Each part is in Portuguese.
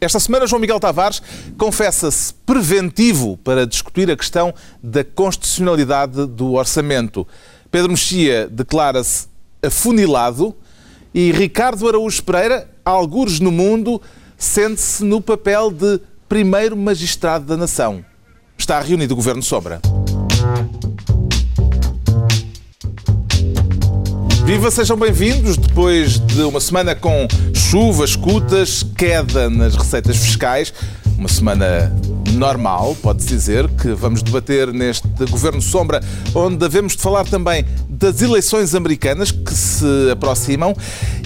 Esta semana, João Miguel Tavares confessa-se preventivo para discutir a questão da constitucionalidade do orçamento. Pedro Mexia declara-se afunilado e Ricardo Araújo Pereira, algures no mundo, sente-se no papel de primeiro magistrado da nação. Está reunido o Governo Sombra. Viva, sejam bem-vindos. Depois de uma semana com chuva, escutas, queda nas receitas fiscais, uma semana normal, pode-se dizer, que vamos debater neste Governo Sombra, onde devemos de falar também das eleições americanas que se aproximam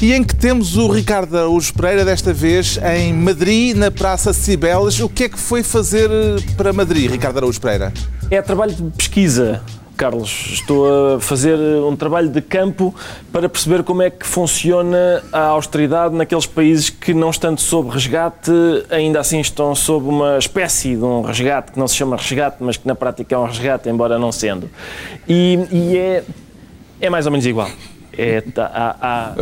e em que temos o Ricardo Araújo Pereira, desta vez em Madrid, na Praça Cibeles. O que é que foi fazer para Madrid, Ricardo Araújo Pereira? É trabalho de pesquisa. Carlos, estou a fazer um trabalho de campo para perceber como é que funciona a austeridade naqueles países que, não estando sob resgate, ainda assim estão sob uma espécie de um resgate que não se chama resgate, mas que na prática é um resgate, embora não sendo. E, e é, é mais ou menos igual. É, tá, há, há,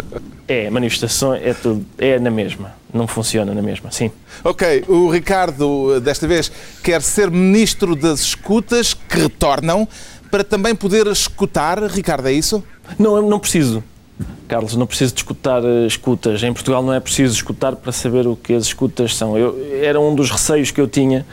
é manifestações, é tudo, é na mesma, não funciona na mesma, sim. Ok, o Ricardo, desta vez, quer ser ministro das escutas que retornam para também poder escutar, Ricardo, é isso? Não, não preciso. Carlos, não preciso de escutar uh, escutas. Em Portugal não é preciso escutar para saber o que as escutas são. Eu, era um dos receios que eu tinha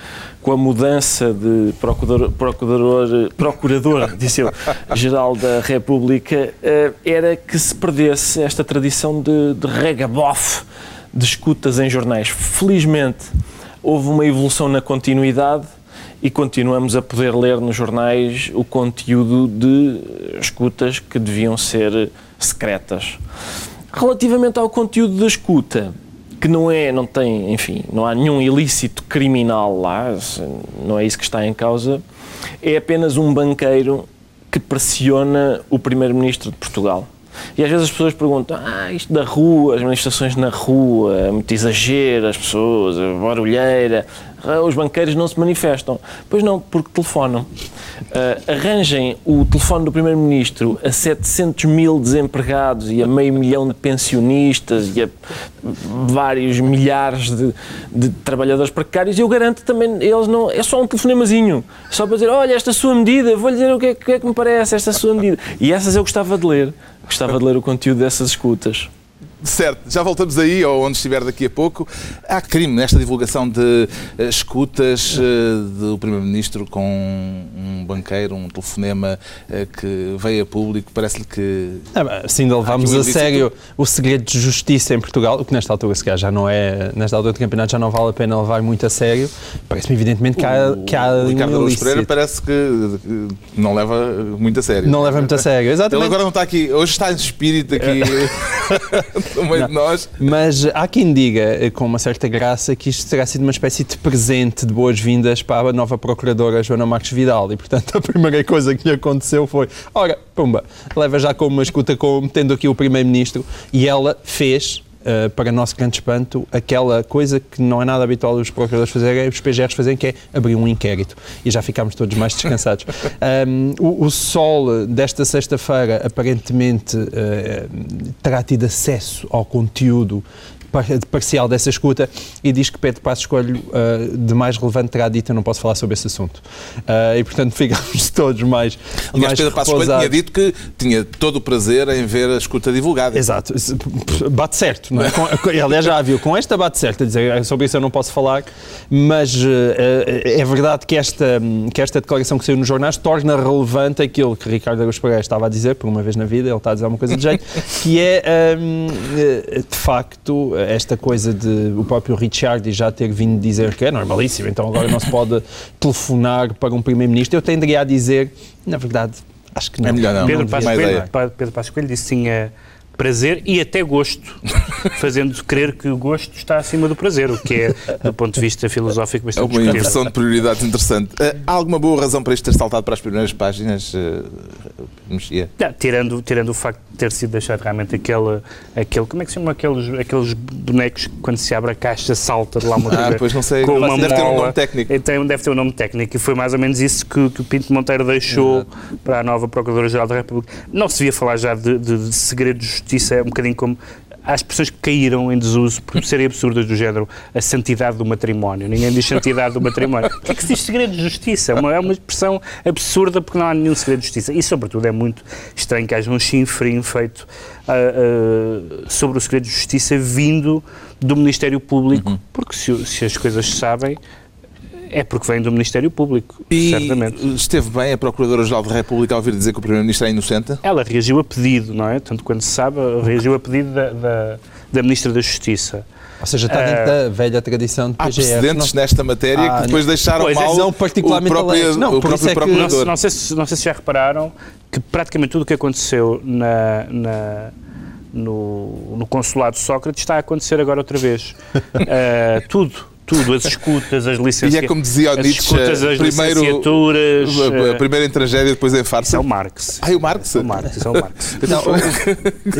com a mudança de procurador, procurador, procurador disse eu, geral da República, uh, era que se perdesse esta tradição de, de regabof de escutas em jornais. Felizmente, houve uma evolução na continuidade e continuamos a poder ler nos jornais o conteúdo de escutas que deviam ser secretas. Relativamente ao conteúdo da escuta, que não é, não tem, enfim, não há nenhum ilícito criminal lá, não é isso que está em causa, é apenas um banqueiro que pressiona o primeiro-ministro de Portugal. E às vezes as pessoas perguntam: ah, isto da rua, as manifestações na rua, é muito exagero, as pessoas, barulheira, os banqueiros não se manifestam. Pois não, porque telefonam. Uh, arranjem o telefone do Primeiro-Ministro a 700 mil desempregados e a meio milhão de pensionistas e a vários milhares de, de trabalhadores precários e eu garanto também, eles não, é só um telefonemazinho, só para dizer, olha, esta sua medida, vou-lhe dizer o que é, o que é que me parece, esta sua medida. E essas eu gostava de ler. Gostava de ler o conteúdo dessas escutas. Certo, já voltamos aí, ou onde estiver daqui a pouco. Há crime nesta divulgação de uh, escutas uh, do Primeiro-Ministro com um banqueiro, um telefonema uh, que veio a público. Parece-lhe que. Ah, sim, ainda levámos a sério o segredo de justiça em Portugal, o que nesta altura, se calhar, já não é. Nesta altura do campeonato já não vale a pena levar muito a sério. Parece-me, evidentemente, que há. O, que há o Ricardo Luz Pereira parece que não leva muito a sério. Não leva muito a sério, exatamente. Ele agora não está aqui, hoje está em espírito aqui. não. nós. Mas há quem diga, eh, com uma certa graça, que isto terá sido uma espécie de presente de boas-vindas para a nova Procuradora Joana Marques Vidal. E, portanto, a primeira coisa que lhe aconteceu foi: ora, pumba, leva já com uma escuta, com, tendo aqui o Primeiro-Ministro, e ela fez, Uh, para nosso grande espanto, aquela coisa que não é nada habitual os procuradores fazerem, os PGRs fazerem, que é abrir um inquérito. E já ficámos todos mais descansados. um, o, o, Sol desta sexta-feira, aparentemente, uh, terá tido acesso ao conteúdo parcial dessa escuta e diz que Pedro Passos Coelho uh, de mais relevante terá dito eu não posso falar sobre esse assunto. Uh, e portanto ficamos todos mais Aliás, mais Pedro Passos Coelho tinha dito que tinha todo o prazer em ver a escuta divulgada. Exato. Bate certo, não é? Com, aliás, já viu, com esta bate certo, a dizer, sobre isso eu não posso falar, mas uh, é verdade que esta, que esta declaração que saiu nos jornais torna relevante aquilo que Ricardo Araújo Pereira estava a dizer, por uma vez na vida, ele está a dizer uma coisa de jeito, que é, um, de facto, esta coisa de o próprio Richard já ter vindo dizer que é normalíssimo, então agora não se pode telefonar para um primeiro-ministro, eu tenderia a dizer, na verdade, acho que não. É melhor não. Pedro Passos Coelho, Pedro Passos Coelho disse sim a prazer e até gosto, fazendo crer que o gosto está acima do prazer, o que é, do ponto de vista filosófico, bastante É uma inversão de prioridades interessante. Uh, há alguma boa razão para isto ter saltado para as primeiras páginas, uh, mexia? Tirando, tirando o facto de ter sido deixado realmente aquele, aquele como é que se chama aqueles, aqueles bonecos que quando se abre a caixa salta de lá uma Ah, pois não sei, com uma deve mola. ter um nome técnico. Então, deve ter um nome técnico e foi mais ou menos isso que, que o Pinto Monteiro deixou Exato. para a nova Procuradora-Geral da República. Não se via falar já de, de, de segredos justiça é um bocadinho como há expressões que caíram em desuso por serem absurdas do género a santidade do matrimónio. Ninguém diz santidade do matrimónio. O que é que se diz segredo de justiça? É uma, é uma expressão absurda porque não há nenhum segredo de justiça. E, sobretudo, é muito estranho que haja um chinfrim feito uh, uh, sobre o segredo de justiça vindo do Ministério Público, uhum. porque se, se as coisas se sabem, é porque vem do Ministério Público, e certamente. esteve bem a Procuradora-Geral da República ao ouvir dizer que o Primeiro-Ministro é inocente? Ela reagiu a pedido, não é? Tanto quanto se sabe, reagiu a pedido da, da, da Ministra da Justiça. Ou seja, está dentro uh, da velha tradição de PGR. Há precedentes não? nesta matéria ah, que depois deixaram pois, mal não particularmente o próprio, não, o próprio é Procurador. Não, não, sei se, não sei se já repararam que praticamente tudo o que aconteceu na, na no, no consulado de Sócrates está a acontecer agora outra vez. Uh, tudo tudo, as escutas, as licenciaturas. E é como dizia o Nietzsche, escutas, as primeiro, licenciaturas. A, a primeiro em tragédia, depois em farsa. Isso é o Marx. Ah, é o Marx? É o Marx, é o Marx. não,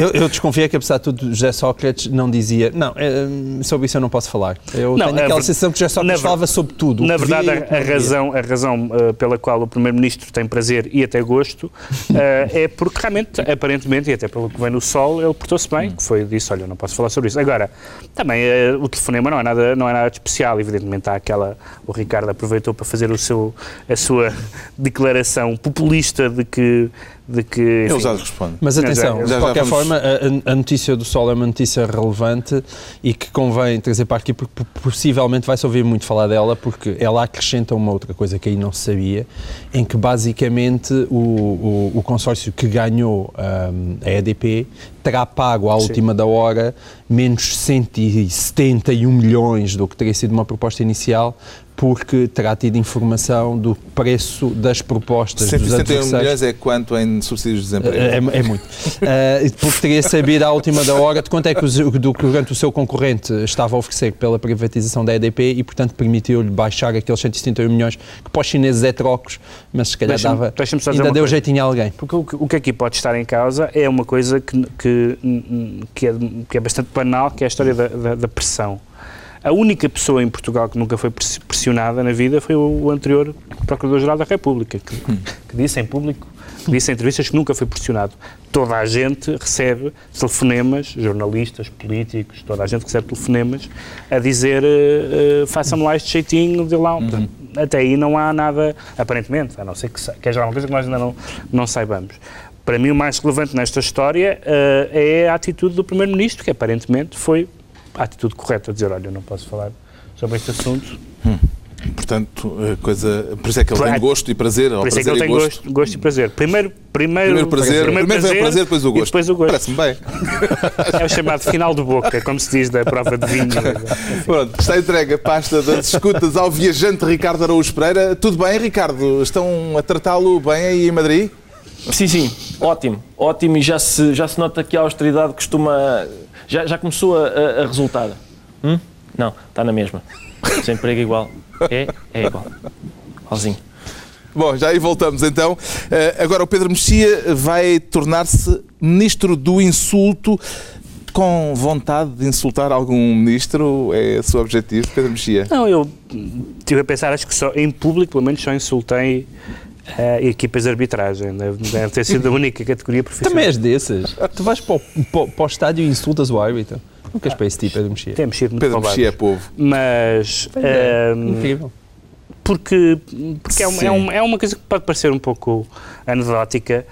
eu, eu desconfiei que, apesar de tudo, José Sócrates não dizia. Não, é, sobre isso eu não posso falar. Eu não, tenho aquela sensação que José Sócrates falava sobre tudo. Na verdade, a, a razão, a razão uh, pela qual o Primeiro-Ministro tem prazer e até gosto é porque realmente, aparentemente, e até pelo que vem no Sol, ele portou-se bem, que foi disse: olha, não posso falar sobre isso. Agora, também o telefonema não é nada, não é nada de especial, evidentemente há aquela. O Ricardo aproveitou para fazer o seu, a sua declaração populista de que. De que enfim, Ele já responde. Mas atenção, já, já, de qualquer vamos... forma, a, a, notícia do Sol é uma notícia relevante e que convém trazer para aqui, porque possivelmente vai-se ouvir muito falar dela, porque ela acrescenta uma outra coisa que aí não se sabia, em que basicamente o, o, o consórcio que ganhou um, a EDP terá pago à última Sim. da hora menos 171 milhões do que teria sido uma proposta inicial, porque terá tido informação do preço das propostas 171 dos milhões é quanto em subsídios de desemprego? É, é muito. uh, porque teria sabido à última da hora de quanto é que o, do, o seu concorrente estava a oferecer pela privatização da EDP e, portanto, permitiu-lhe baixar aqueles 171 milhões, que para os chineses é trocos, mas se calhar dava, ainda deu jeitinho a alguém. Porque o, o, que aqui pode estar em causa é uma coisa que, que, que, é, que é bastante banal, que é a história da, da, da pressão. A única pessoa em Portugal que nunca foi pressionada na vida foi o anterior Procurador-Geral da República, que, que, disse em público, que disse em entrevistas que nunca foi pressionado. Toda a gente recebe telefonemas, jornalistas, políticos, toda a gente recebe telefonemas a dizer uh, uh, faça-me lá este jeitinho de lá. Uhum. Até aí não há nada, aparentemente, a não ser que, que haja alguma coisa que nós ainda não, não saibamos. Para mim, o mais relevante nesta história uh, é a atitude do Primeiro-Ministro, que aparentemente foi a atitude correta, dizer, olha, eu não posso falar sobre este assunto. Hum. Portanto, coisa, por isso é que ele tem gosto e prazer. Por isso é que ele tem gosto, gosto e prazer. Primeiro, primeiro, primeiro prazer, primeiro, primeiro prazer, prazer, depois o gosto. Depois o gosto. Parece-me bem. É o chamado final de boca, como se diz da prova de vinho. Pronto, está entregue a pasta das escutas ao viajante Ricardo Araújo Pereira. Tudo bem, Ricardo? Estão a tratá-lo bem aí em Madrid? Sim, sim, ótimo, ótimo e já se, já se nota que a austeridade costuma já, já começou a, a resultar? Hum? Não, está na mesma. Desemprego igual. É? É igual. Igualzinho. Bom, já aí voltamos então. Uh, agora o Pedro Mexia vai tornar-se ministro do insulto com vontade de insultar algum ministro? É o seu objetivo, Pedro Mexia? Não, eu estive a pensar, acho que só em público, pelo menos, só insultei uh, equipas de arbitragem. Deve ter sido a única categoria profissional. Também és desses. Tu vais para o, para, para o estádio e insultas o árbitro. Não queres para esse tipo, Pedro Mexia? Tem mexido muito Pedro Mexia é povo. Mas... É, um, incrível. Porque, porque é, uma, é, uma, é uma coisa que pode parecer um pouco anedótica,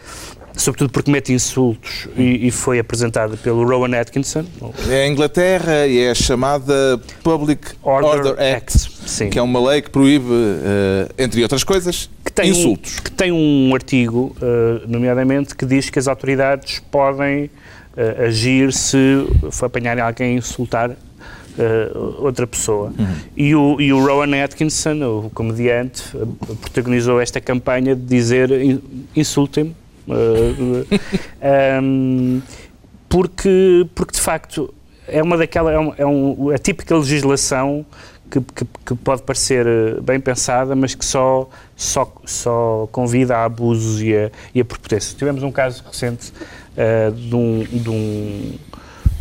sobretudo porque mete insultos e, e, foi apresentada pelo Rowan Atkinson. É a Inglaterra e é a chamada Public Order, Order Act, Act que é uma lei que proíbe, uh, entre outras coisas, tem insultos. Um, que tem um artigo, uh, nomeadamente, que diz que as autoridades podem uh, agir se apanharem alguém a insultar Uh, outra pessoa. Uhum. E, o, e o Rowan Atkinson, o comediante, protagonizou esta campanha de dizer insultem-me. Uh, um, porque, porque, de facto, é uma daquela. É, um, é um, a típica legislação que, que, que, pode parecer eh, bem pensada, mas que só, só, só convida a abusos e a, e a prepotência. Tivemos um caso recente uh, de, um, de, um,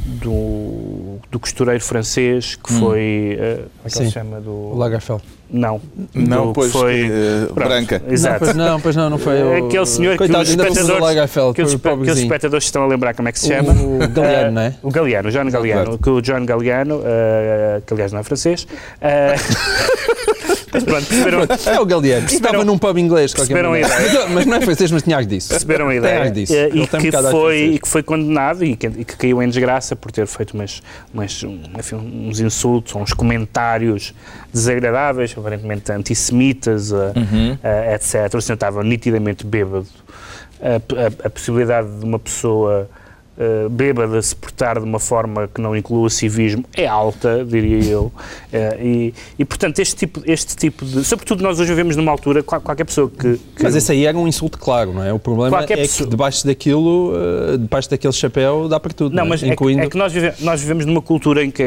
do, do costureiro francês que foi. Uh, como é que Sim. se chama? Do, O Lagerfeld. não. Não, do, pois, foi. eh, pronto, branca. Não, Exato. pois não, pois não, não foi o... Aquele senhor que Coitado, os fomos ao espectadores- Lagerfeld, Que os, que os espectadores estão a lembrar como é que se chama. O Galeano, não é? O Galeano, o John Galeano, que o John Galeano, eh, que aliás não é francês, eh, mas pronto, perceberam, É o Galeano. Estava num pub inglês. perceberam a ideia. Mas, não é francês, mas tinha ar disso. perceberam a ideia disso. e, um que foi, e que foi condenado e que, e que caiu em desgraça por ter feito umas, umas, um, enfim, uns insultos, uns comentários desagradáveis, aparentemente antissemitas, Uhum. eh, etc. O senhor estava nitidamente bêbado. A, a- a possibilidade de uma pessoa eh, bêbada se portar de uma forma que não inclua civismo é alta, diria eu. Eh, e, e, portanto, este tipo, este tipo de. Sobretudo, nós hoje vivemos numa altura, qual- qualquer pessoa que. que Mas esse aí era um insulto claro, não é? O problema é pessoa- que debaixo daquilo, eh, debaixo daquele chapéu, dá para tudo. Não, é? mas é que, Incluindo... é que nós, vive- nós vivemos numa cultura em que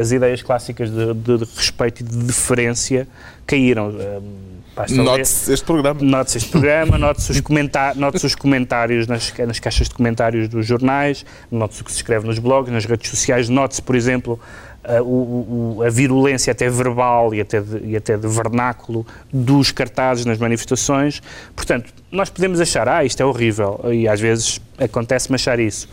as ideias clássicas de, de- de respeito e de deferência caíram. Eh, Note-se este programa. Note-se este programa, note-se os, comenta note os comentários nas, nas caixas de comentários dos jornais, note-se o que se escreve nos blogs, nas redes sociais, note-se, por exemplo, a, o- o- a virulência até verbal e até, de, e até de vernáculo dos cartazes nas manifestações. Portanto, nós podemos achar, ah, isto é horrível, e às vezes acontece-me achar isso.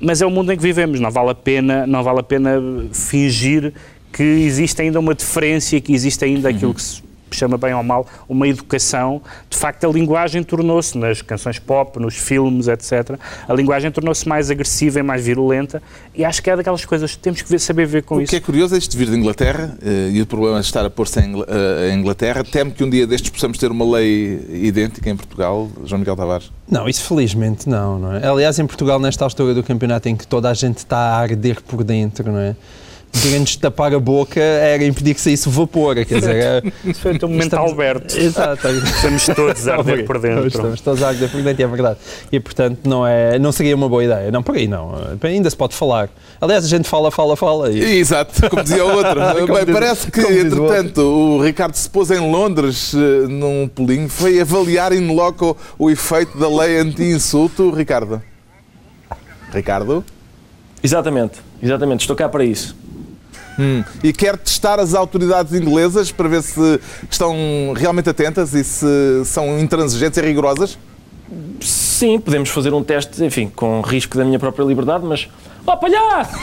Mas é o mundo em que vivemos, não vale a pena, não vale a pena fingir que existe ainda uma diferença, que existe ainda aquilo que se chama bem ou mal uma educação. De facto, a linguagem tornou-se, nas canções pop, nos filmes, etc., a linguagem tornou-se mais agressiva e mais virulenta, e acho que é daquelas coisas que temos que ver- saber ver com O isso. que é curioso é isto vir de Inglaterra eh, e o problema de estar a pôr-se eh, em Inglaterra. Temo que um dia destes possamos ter uma lei idêntica em Portugal, João Miguel Tavares. Não, isso felizmente não, não é? Aliás, em Portugal, nesta altura do campeonato em que toda a gente está a arder por dentro, não é? Poderem-nos tapar a boca era impedir que saísse o vapor, quer dizer... É... Isso foi um momento Estamos- Alberto. Exato. Estamos todos a arder por dentro. Estamos todos a arder por dentro, é verdade. E, portanto, não, é, não seria uma boa ideia. Não, por aí não. Ainda se pode falar. Aliás, a gente fala, fala, fala. E... Exato, como dizia o outro. Bem, diz- parece que, diz o entretanto, o Ricardo se pôs em Londres eh, num pulinho, foi avaliar in loco o efeito da lei anti-insulto. Ricardo? Ricardo? Exatamente, exatamente, estou cá para isso. Hum. E quer testar as autoridades inglesas para ver se estão realmente atentas e se são intransigentes e rigorosas? Sim, podemos fazer um teste, enfim, com risco da minha própria liberdade, mas. Oh, palhaço!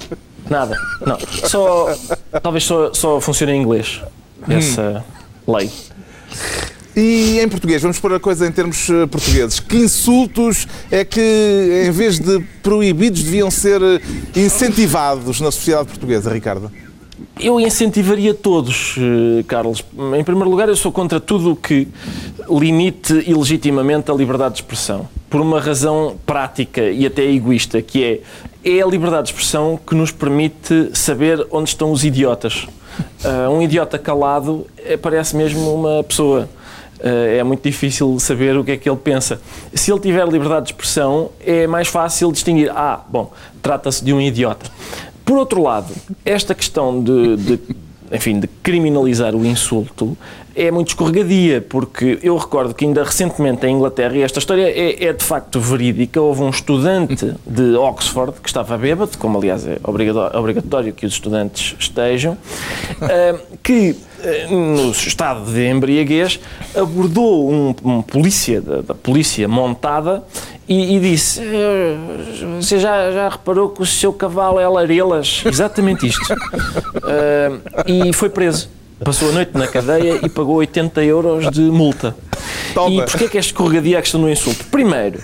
Nada, não. Só. Talvez só, só funcione em inglês essa lei. E em português, vamos pôr a coisa em termos eh, portugueses. Que insultos é que, em vez de proibidos, deviam ser eh, incentivados na sociedade portuguesa, Ricardo? Eu incentivaria todos, eh, Carlos. Em primeiro lugar, eu sou contra tudo o que limite ilegitimamente a liberdade de expressão. Por uma razão prática e até egoísta, que é, é a liberdade de expressão que nos permite saber onde estão os idiotas. Ah, um idiota calado parece mesmo uma pessoa. Eh, é muito difícil saber o que é que ele pensa. Se ele tiver liberdade de expressão, é mais fácil distinguir. Ah, bom, trata-se de um idiota. Por outro lado, esta questão de, de, enfim, de criminalizar o insulto é muito escorregadia, porque eu recordo que ainda recentemente em Inglaterra, e esta história é, é de facto verídica, houve um estudante de Oxford que estava bêbado, como aliás é obrigatório que os estudantes estejam, eh, que no estado de embriaguez abordou um, um polícia da, da polícia montada e, e disse "Eh, você já, já reparou que o seu cavalo é larelas? Exatamente isto. Eh, e foi preso. Passou a noite na cadeia e pagou 80 euros de multa. Toma. E porquê é que é escorregadia a questão do insulto? Primeiro,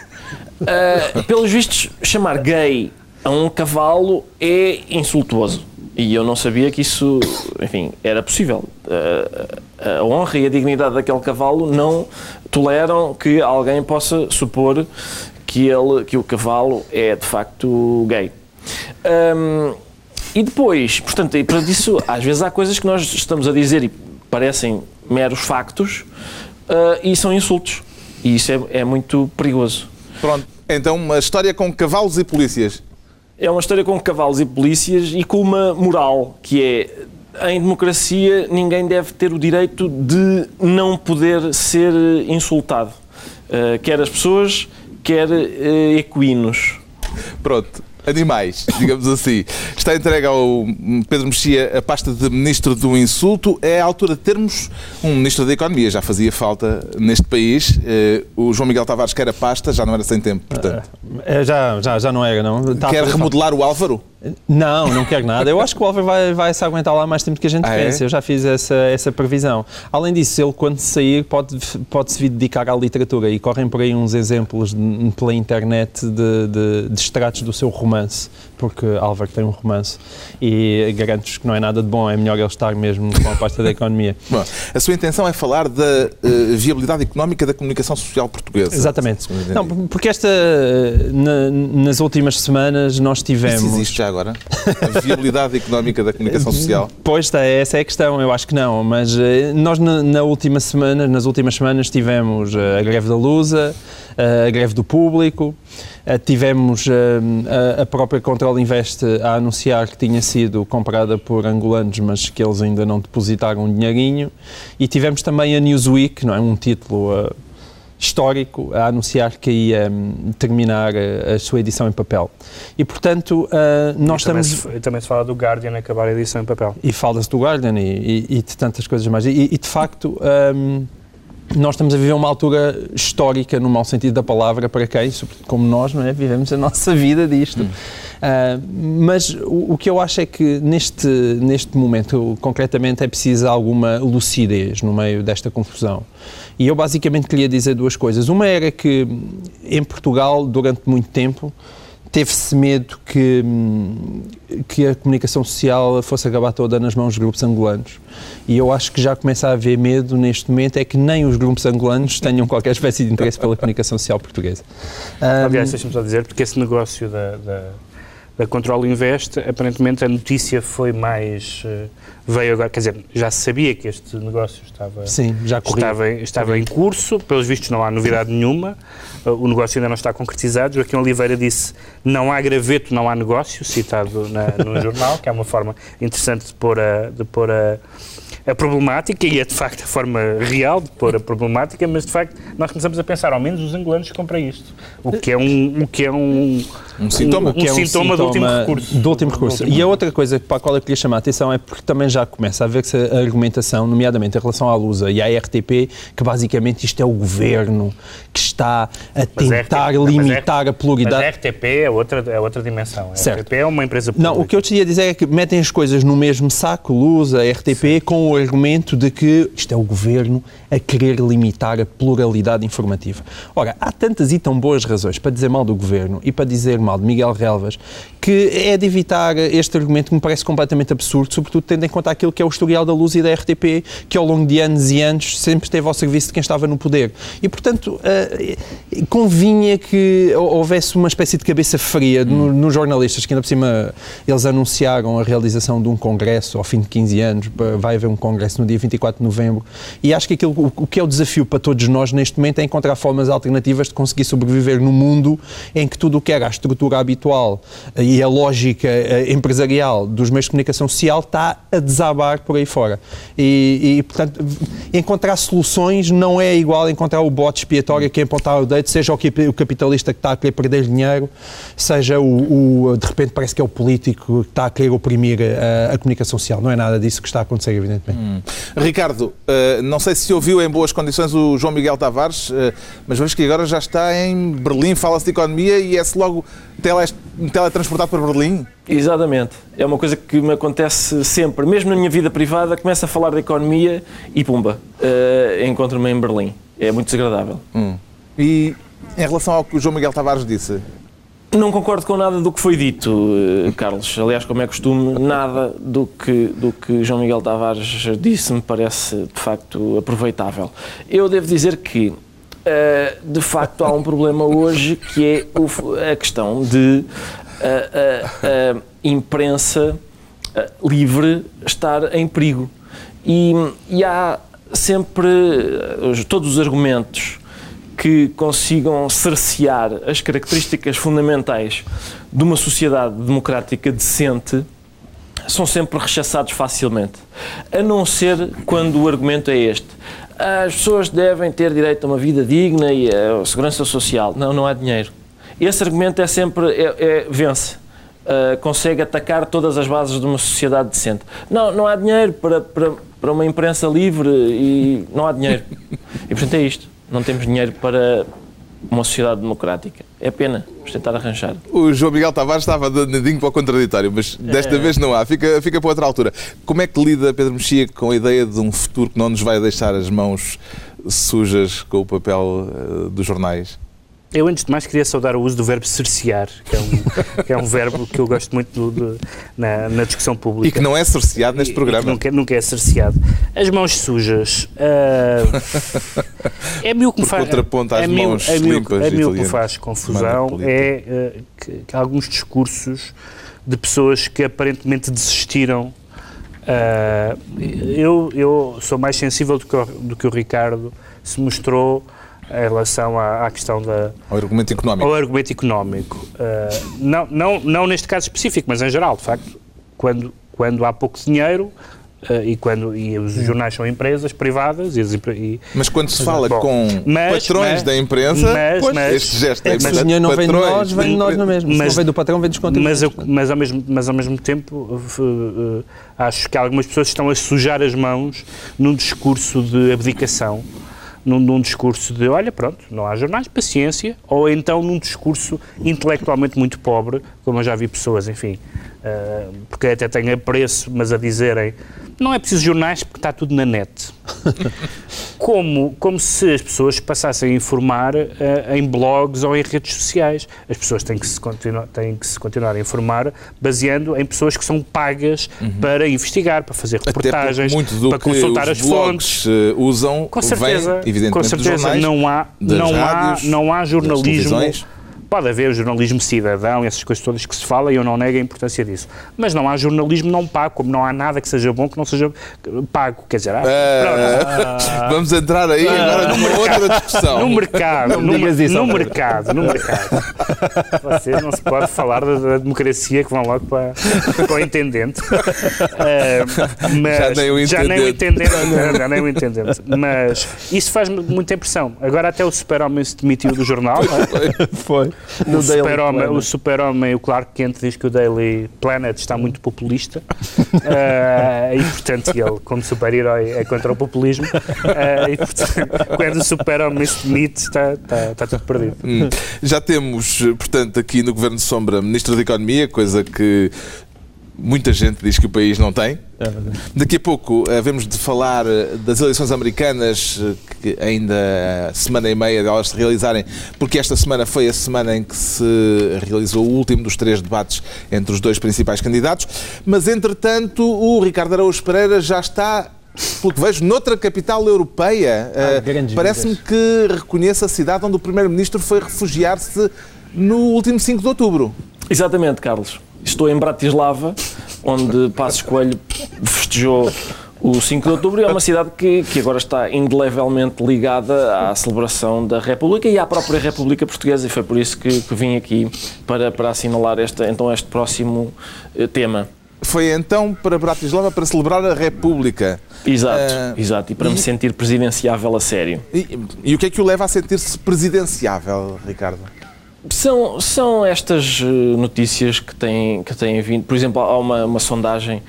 Uh, pelos vistos, chamar gay a um cavalo é insultuoso. E eu não sabia que isso, enfim, era possível. Uh, a honra e a dignidade daquele cavalo não toleram que alguém possa supor que, ele, que o cavalo é de facto gay. Um, e depois, portanto, e para isso, às vezes há coisas que nós estamos a dizer e parecem meros factos uh, e são insultos. E isso é, é muito perigoso. Pronto, então uma história com cavalos e polícias. É uma história com cavalos e polícias e com uma moral que é em democracia ninguém deve ter o direito de não poder ser insultado. Uh, quer as pessoas, quer uh, equinos. Pronto. Animais, digamos assim. Está entregue ao Pedro Mexia a pasta de Ministro do Insulto. É a altura de termos um Ministro da Economia. Já fazia falta neste país. Eh, o João Miguel Tavares quer a pasta, já não era sem tempo, portanto. É, já, já, já não era, não. Está Quer remodelar o Álvaro? Não, não quero nada. Eu acho que o Álvaro vai, vai se aguentar lá mais tempo que a gente Ah, é? pensa. Eu já fiz essa, essa previsão. Além disso, ele, quando sair, pode, pode se vir dedicar à literatura e correm por aí uns exemplos pela internet de, de, de extratos do seu romance, porque Álvaro tem um romance e garanto-vos que não é nada de bom. É melhor ele estar mesmo com a pasta da economia. Bom, a sua intenção é falar da eh, viabilidade económica da comunicação social portuguesa. Exatamente. Não, porque esta, na- nas últimas semanas, nós Isso tivemos. existe já agora? A viabilidade económica da comunicação social? Pois está, essa é a questão, eu acho que não, mas eh, nós na, na última semana, nas últimas semanas tivemos eh, a greve da Lusa, eh, a greve do público, tivemos a, a própria Control Invest a anunciar que tinha sido comprada por angolanos, mas que eles ainda não depositaram um dinheirinho, e tivemos também a Newsweek, não é, um título histórico a anunciar que ia hum, terminar eh, a sua edição em papel. E portanto, eh, nós E também, estamos se, também se fala do Guardian acabar a edição em papel. e fala-se do Guardian e, e- e de tantas coisas mais. E, de facto, hum, nós estamos a viver uma altura histórica, no mau sentido da palavra, para quem, sobretudo como nós, não é? vivemos a nossa vida disto. Ah, mas o, o que eu acho é que neste, neste momento, concretamente, é preciso alguma lucidez no meio desta confusão. E eu basicamente queria dizer duas coisas. Uma era que em Portugal, durante muito tempo, teve-se medo que, hum, que a comunicação social fosse acabar toda nas mãos dos grupos angolanos. E eu acho que já começa a haver medo neste momento, é que nem os grupos angolanos tenham qualquer espécie de interesse pela comunicação social portuguesa. Hum, Aliás, deixa-me só dizer, porque esse negócio da, da, da Control Invest, aparentemente a notícia foi mais. eh, veio agora, quer dizer, já se sabia que este negócio estava. sim, já corria. Estava, em- estava em curso, pelos vistos não há novidade nenhuma, Uh, o negócio ainda não está concretizado. Joaquim Oliveira disse não há graveto, não há negócio, citado na, no jornal, que é uma forma interessante de pôr a, de pôr a, a problemática, e é de facto a forma real de pôr a problemática, mas de facto nós começamos a pensar, ao menos os angolanos comprem isto, o que é um, o que é um, Um sintoma. um, que é um sintoma do último recurso. do último recurso. E a outra coisa para a qual eu queria chamar a atenção é porque também já começa a ver-se a argumentação, nomeadamente em relação à Lusa e à RTP, que basicamente isto é o governo que está a Mas a tentar RTP mas limitar a Mas pluralidade. a RTP é outra, é outra dimensão. A Certo. RTP é uma empresa pública. Não, o que eu te ia dizer é que metem as coisas no mesmo saco, Lusa, RTP, com o argumento de que isto é o governo a querer limitar a pluralidade informativa. Ora, há tantas e tão boas razões para dizer mal do governo e para dizer mal de Miguel Relvas que é de evitar este argumento que me parece completamente absurdo, sobretudo tendo em conta aquilo que é o historial da Luz e da RTP, que ao longo de anos e anos sempre esteve ao serviço de quem estava no poder. E, portanto, eh, convinha que houvesse uma espécie de cabeça fria no- nos jornalistas, que ainda por cima eles anunciaram a realização de um congresso ao fim de 15 anos, pa- vai haver um congresso no dia 24 de novembro, e acho que aquilo, o, que é o desafio para todos nós neste momento é encontrar formas alternativas de conseguir sobreviver num mundo em que tudo o que era a estrutura habitual eh, e a lógica eh, empresarial dos meios de comunicação social está a desabar por aí fora. E, e, portanto, encontrar soluções não é igual a encontrar o bote expiatório que é apontar o dedo, seja o, que- o capitalista que está a querer perder dinheiro, seja o, o- de repente parece que é o político que está a querer oprimir a, a comunicação social. Não é nada disso que está a acontecer, evidentemente. Ricardo, eh, não sei se ouviu em boas condições o João Miguel Tavares, eh, mas vemos que agora já está em Berlim, fala-se de economia e é-se logo tele, teletransportado para Berlim. Exatamente. É uma coisa que me acontece sempre. Mesmo na minha vida privada, começo a falar de economia e pumba, eh, encontro-me em Berlim. É muito desagradável. E em relação ao que o João Miguel Tavares disse, Não concordo com nada do que foi dito, eh, Carlos. Aliás, como é costume, nada do que, do que João Miguel Tavares disse me parece de facto aproveitável. Eu devo dizer que, eh, de facto, há um problema hoje que é o a questão de a, a- a imprensa eh, livre estar em perigo. E, e há sempre os- todos os argumentos que consigam cercear as características fundamentais de uma sociedade democrática decente são sempre rechaçados facilmente. A não ser quando o argumento é este. As pessoas devem ter direito a uma vida digna e a segurança social. Não, não há dinheiro. Esse argumento é sempre, é, é- vence. uh, consegue atacar todas as bases de uma sociedade decente. Não, não há dinheiro para, para, para uma imprensa livre e não há dinheiro. E portanto é isto. Não temos dinheiro para uma sociedade democrática. É pena. Vamos tentar arranjar. O João Miguel Tavares estava dedinho para o contraditório, mas desta é. vez não há. Fica, fica para outra altura. Como é que lida Pedro Mexia com a ideia de um futuro que não nos vai deixar as mãos sujas com o papel uh, dos jornais? Eu, antes de mais, queria saudar o uso do verbo cercear, que é um, que é um verbo que eu gosto muito do, do, na, na, discussão pública. E que não é cerceado neste programa. nunca, nunca é cerceado. As mãos sujas. Uh, é mil que me faz. Contraponto às é mãos é mil, limpas. É mil que me faz confusão. É uh, que, que alguns discursos de pessoas que aparentemente desistiram. Uh, eu, eu sou mais sensível do que, o, do que o Ricardo se mostrou em relação à, à questão da... Ao argumento económico. Ao argumento económico. Uh, não, não, não neste caso específico, mas em geral, de facto, quando, quando há pouco dinheiro, Uh, e, quando, e os jornais são empresas privadas. E, e mas quando se fala bom, com mas, patrões mas, da imprensa, mas, pois, mas, este gesto é, mas, o dinheiro não vem de nós, vem de nós não mesmo. Mas, não vem do patrão, vem dos contribuintes. Mas, mas, ao, mesmo, mas ao mesmo tempo, uh, uh, acho que algumas pessoas estão a sujar as mãos num discurso de abdicação num, num, discurso de, olha, pronto, não há jornais, paciência, ou então num discurso intelectualmente muito pobre, como eu já vi pessoas, enfim, porque até têm apreço, mas a dizerem, não é preciso jornais porque está tudo na net. como, como se as pessoas passassem a informar uh, em blogs ou em redes sociais. As pessoas têm que, se continuar, têm que se continuar a informar baseando em pessoas que são pagas uhum. para investigar, para fazer reportagens, para consultar as fontes. Eh, usam, com certeza, vem, com certeza jornais, não há, não, rádios, há, não há jornalismo Pode haver jornalismo cidadão, essas coisas todas que se fala e eu não nego a importância disso. Mas não há jornalismo não pago, como não há nada que seja bom que não seja pago. Quer dizer, ah, vamos entrar aí ah, agora numa outra discussão. No mercado, no, isso, no mercado, no mercado. Vocês não se pode falar da, da democracia que vão logo para, para o intendente. Uh, mas já nem o intendente. Já nem o intendente, já nem o. Mas isso faz muita impressão. Agora até o super-homem se demitiu do jornal, não é? Foi o super-homem, o super-homem, o Clark Kent diz que o Daily Planet está muito populista uh, e, portanto, ele, como super-herói, é contra o populismo uh, e, portanto, quando o super-homem se demite, está, está, está tudo perdido. Hum. Já temos, portanto, aqui no Governo de Sombra, Ministro da Economia, coisa que muita gente diz que o país não tem. É Daqui a pouco havemos de falar eh, das eleições americanas, eh, que ainda semana e meia delas se realizarem, porque esta semana foi a semana em que se realizou o último dos três debates entre os dois principais candidatos. Mas, entretanto, o Ricardo Araújo Pereira já está pelo que vejo, noutra capital europeia. Ah, Parece-me que reconhece a cidade onde o Primeiro-Ministro foi refugiar-se no último 5 de outubro. Exatamente, Carlos. Estou em Bratislava, onde Passos Coelho festejou o 5 de outubro e é uma cidade que, que agora está indelevelmente ligada à celebração da República e à própria República Portuguesa e foi por isso que, que vim aqui para, para assinalar esta, então este próximo eh, tema. Foi então para Bratislava para celebrar a República. Exato, uh, exato, e para e, me sentir presidenciável a sério. E, e o que é que o leva a sentir-se presidenciável, Ricardo? São, são estas eh, notícias que têm, que têm vindo. Por exemplo, há uma, uma sondagem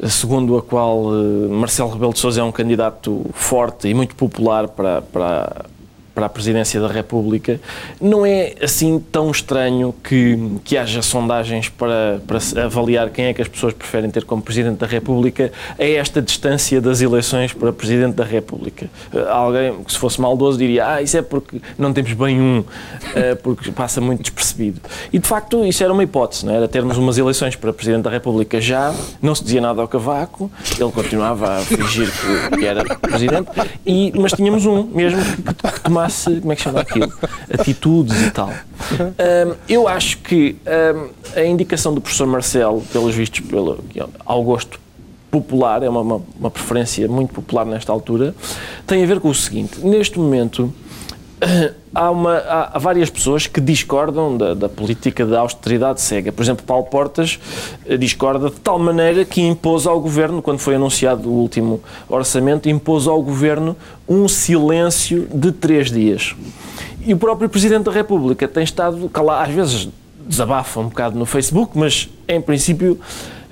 eh, segundo a qual uh, Marcelo Rebelo de Sousa é um candidato forte e muito popular para, para, para a presidência da República, não é assim tão estranho que, que haja sondagens para, para avaliar quem é que as pessoas preferem ter como presidente da República a esta distância das eleições para presidente da República. Eh, alguém, que se fosse maldoso, diria: Ah, isso é porque não temos bem um, eh, porque passa muito despercebido. E de facto, isso era uma hipótese, não é? era termos umas eleições para presidente da República já, não se dizia nada ao Cavaco, ele continuava a fingir que, que era presidente, e, mas tínhamos um mesmo que, que tomasse como é que chama aquilo? Atitudes e tal. Um, eu acho que um, a indicação do professor Marcelo, pelos vistos, pelo, ao gosto popular, é uma, uma, uma preferência muito popular nesta altura, tem a ver com o seguinte: neste momento há, uma, há, várias pessoas que discordam da, da, política de austeridade cega. Por exemplo, Paulo Portas eh, discorda de tal maneira que impôs ao governo, quando foi anunciado o último orçamento, impôs ao governo um silêncio de três dias. E o próprio Presidente da República tem estado calado, às vezes desabafa um bocado no Facebook, mas em princípio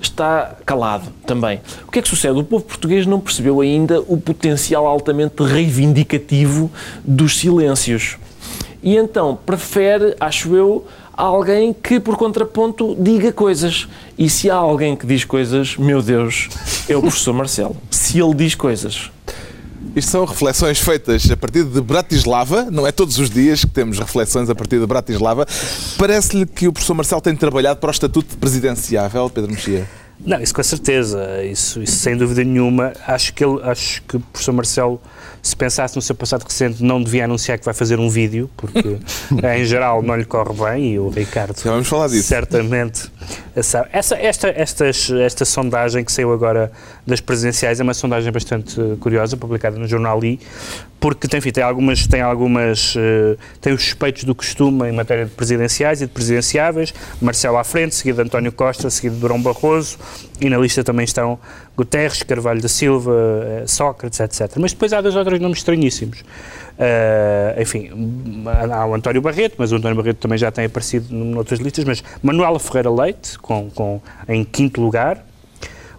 está calado também. O que é que sucede? O povo português não percebeu ainda o potencial altamente reivindicativo dos silêncios. E então prefere, acho eu, alguém que, por contraponto, diga coisas. E se há alguém que diz coisas, meu Deus, é o professor Marcelo. Se ele diz coisas. Isto são reflexões feitas a partir de Bratislava, não é todos os dias que temos reflexões a partir de Bratislava. Parece-lhe que o professor Marcelo tem trabalhado para o estatuto presidenciável, Pedro Mexia? Não, isso com certeza, isso, isso sem dúvida nenhuma. Acho que, ele, acho que o professor Marcelo se pensasse no seu passado recente, não devia anunciar que vai fazer um vídeo, porque em geral não lhe corre bem e o Ricardo Já vamos falar disso. certamente sabe. Essa, esta, estas, esta sondagem que saiu agora das presidenciais é uma sondagem bastante eh, curiosa, publicada no jornal I, porque enfim, tem algumas, tem algumas eh, tem os suspeitos do costume em matéria de presidenciais e de presidenciáveis, Marcelo à frente, seguido de António Costa, seguido de Durão Barroso, e na lista também estão Guterres, Carvalho da Silva, eh, Sócrates, etc. Mas depois há dois outros nomes estranhíssimos. Uh, enfim, há o António Barreto, mas o António Barreto também já tem aparecido noutras listas, mas Manuela Ferreira Leite, com, com, em quinto lugar,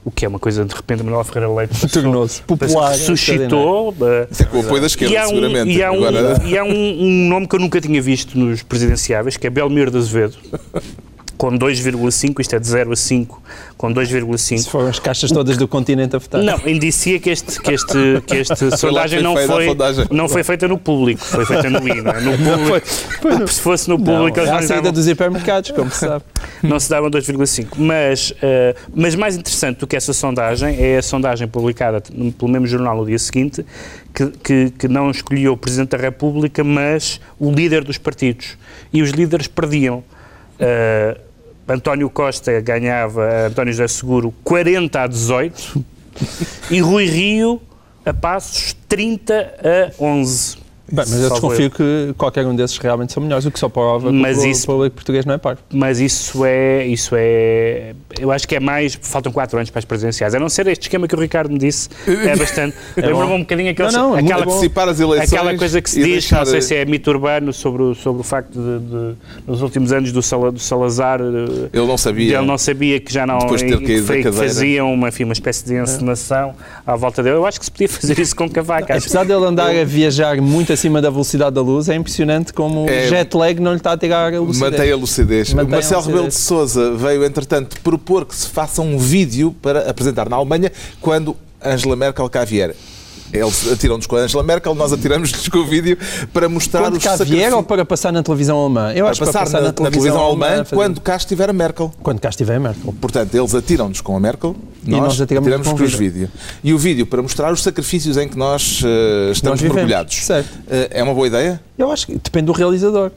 o que é uma coisa, de repente, Manuela Ferreira Leite Tornou-se popular. suscitou... uh, é com o apoio da esquerda, e há, um, seguramente. e há, um, Agora, e há um, um nome que eu nunca tinha visto nos presidenciáveis, que é Belmiro de Azevedo, com 2,5, isto é de 0 a 5, com 2,5. Se foram as caixas todas do continente a votar. Não, indicia que este, que este, que este sondagem foi não foi, sondagem. não foi feita no público, foi feita no I, não é? No público, se fosse no Não, público, eles é não, a saída davam, dos hipermercados, como se sabe. não se davam 2,5. Mas, eh, mas mais interessante do que essa sondagem é a sondagem publicada pelo mesmo jornal no dia seguinte, que, que, que não escolhia o Presidente da República, mas o líder dos partidos. E os líderes perdiam. Eh, António Costa ganhava, António José Seguro, 40 a 18 e Rui Rio a passos 30 a 11. Bem, mas eu desconfio que qualquer um desses realmente são melhores, o que só prova Mas que o isso- público português não é parvo. Mas isso é, isso é, eu acho que é mais, faltam 4 anos para as presidenciais, a não ser este esquema que o Ricardo me disse, é bastante, lembra-me um bocadinho aquele, Não, não, é aquela, antecipar as eleições. aquela coisa que se diz, deixar- não sei se é mito urbano, sobre o, sobre o facto de, de, nos últimos anos do, Sala- do Salazar, eh, Ele não sabia. Ele não sabia que já não Depois de ter que caído que faziam uma, enfim, uma espécie de encenação à volta dele. Eu acho que se podia fazer isso com Cavaco. Apesar dele andar a viajar muito acima da velocidade da luz, é impressionante como É- o jet lag não lhe está a tirar a lucidez. Mantém a lucidez. Mantém a Marcelo lucidez. Rebelo de Sousa veio, entretanto, propor que se faça um vídeo para apresentar na Alemanha quando Angela Merkel cá vier. Eles atiram-nos com a Angela Merkel, nós atiramos-lhes com o vídeo para mostrar Quando os cá vier sacrifícios. ou para passar na televisão alemã? Eu Para acho passar, para passar na, na, na televisão alemã fazer- quando cá estiver a Merkel. Quando cá estiver Merkel. Portanto, eles atiram-nos com a Merkel, E nós, nós atiramos atiramos com o com os vídeo. E o vídeo para mostrar os sacrifícios em que nós eh, estamos Nós mergulhados. Certo. Eh, é uma boa ideia? Eu acho que depende do realizador.